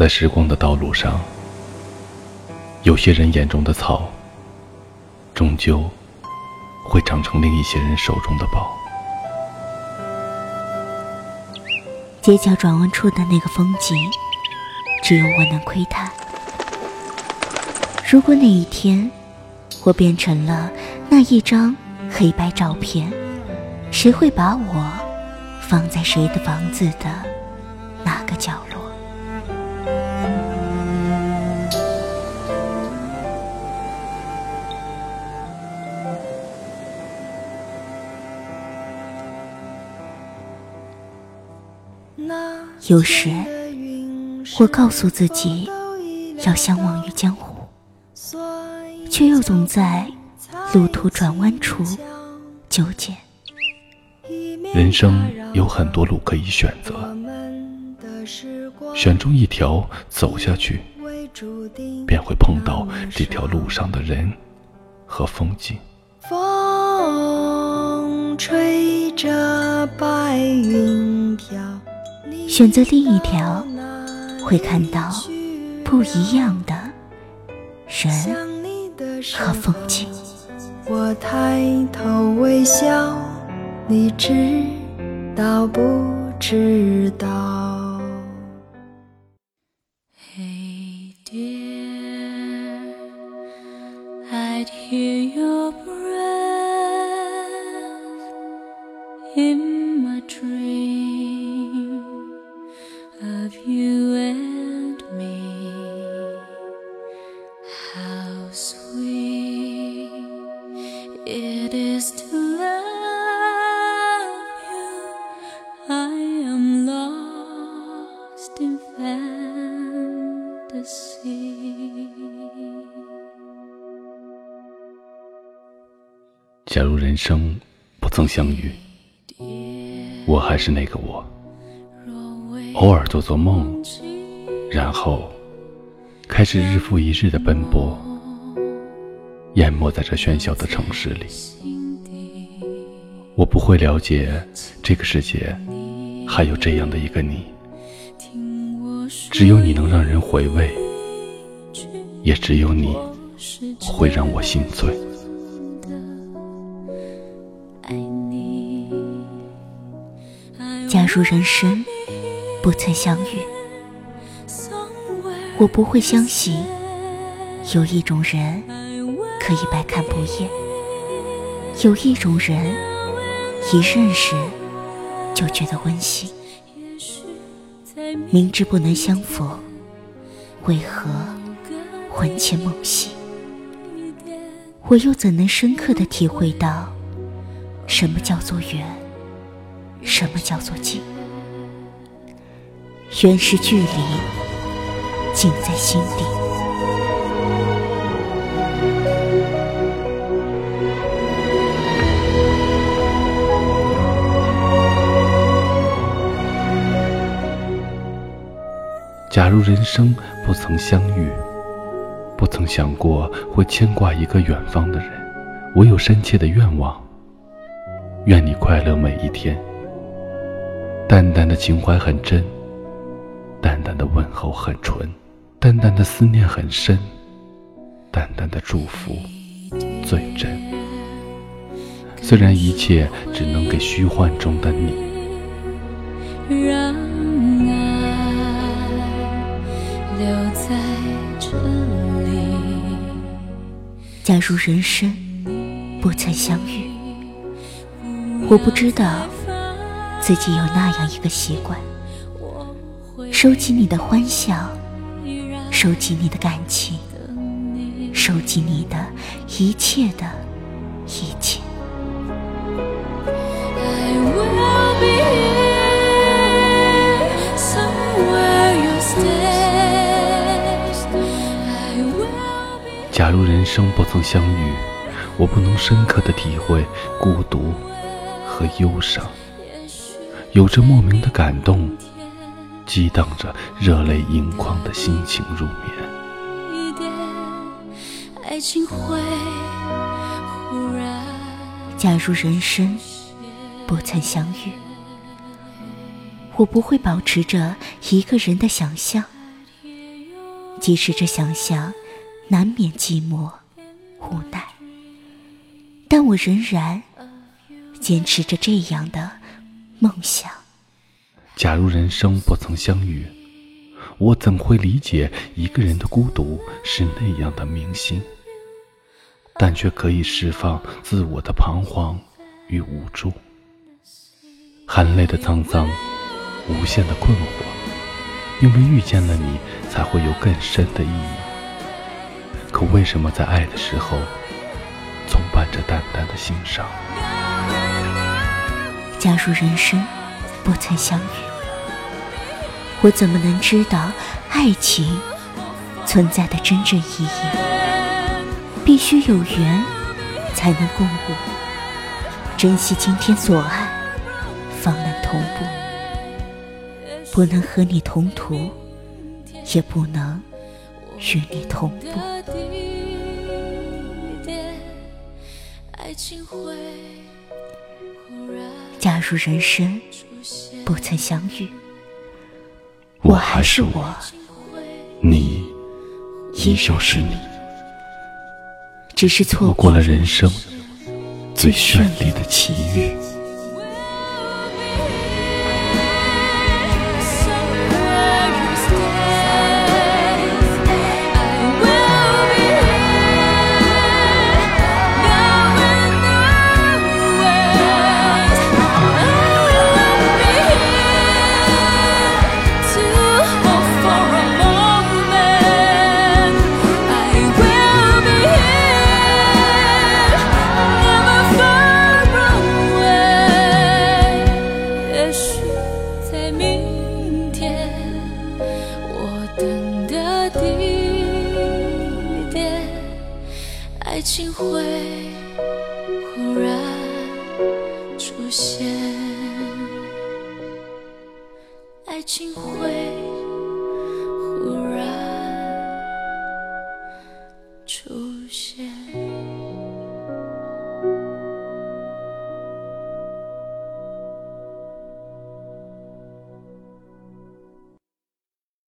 在时光的道路上，有些人眼中的草，终究会长成另一些人手中的宝。街角转弯处的那个风景，只有我能窥探。如果那一天，我变成了那一张黑白照片，谁会把我放在谁的房子的哪个角落？有时，我告诉自己要相忘于江湖，却又总在路途转弯处纠结。人生有很多路可以选择，选中一条走下去，便会碰到这条路上的人和风景。风吹着白云飘。选择另一条，会看到不一样的人和风景。我抬头微笑，你知道不知道 hey dear i hear your breath in it is to love you. I am lost in fantasy. 假如人生不曾相遇，我还是那个我。偶尔做做梦，然后开始日复一日的奔波，淹没在这喧嚣的城市里。我不会了解这个世界还有这样的一个你，只有你能让人回味，也只有你会让我心醉。假如人生。不曾相遇，我不会相信有一种人可以百看不厌，有一种人一认识就觉得温馨。明知不能相逢，为何魂牵梦系？我又怎能深刻的体会到什么叫做缘，什么叫做近？原是距离，近在心底。假如人生不曾相遇，不曾想过会牵挂一个远方的人，我有深切的愿望，愿你快乐每一天。淡淡的情怀很真。淡淡的问候很纯，淡淡的思念很深，淡淡的祝福最真。虽然一切只能给虚幻中的你。假如人生不曾相遇，我不知道自己有那样一个习惯。收集你的欢笑，收集你的感情，收集你的一切的一切。假如人生不曾相遇，我不能深刻的体会孤独和忧伤，有着莫名的感动。激荡着热泪盈眶的心情入眠。假如人生不曾相遇，我不会保持着一个人的想象，即使这想象难免寂寞无奈，但我仍然坚持着这样的梦想。假如人生不曾相遇，我怎会理解一个人的孤独是那样的铭心？但却可以释放自我的彷徨与无助，含泪的沧桑，无限的困惑。因为遇见了你，才会有更深的意义。可为什么在爱的时候，总伴着淡淡的心伤？假如人生不曾相遇，我怎么能知道爱情存在的真正意义？必须有缘，才能共舞。珍惜今天所爱，方能同步。不能和你同途，也不能与你同步。假如人生不曾相遇，我还是我，你依旧是你，只是错过了人生最绚丽的奇遇。爱情会忽然出现，爱情会。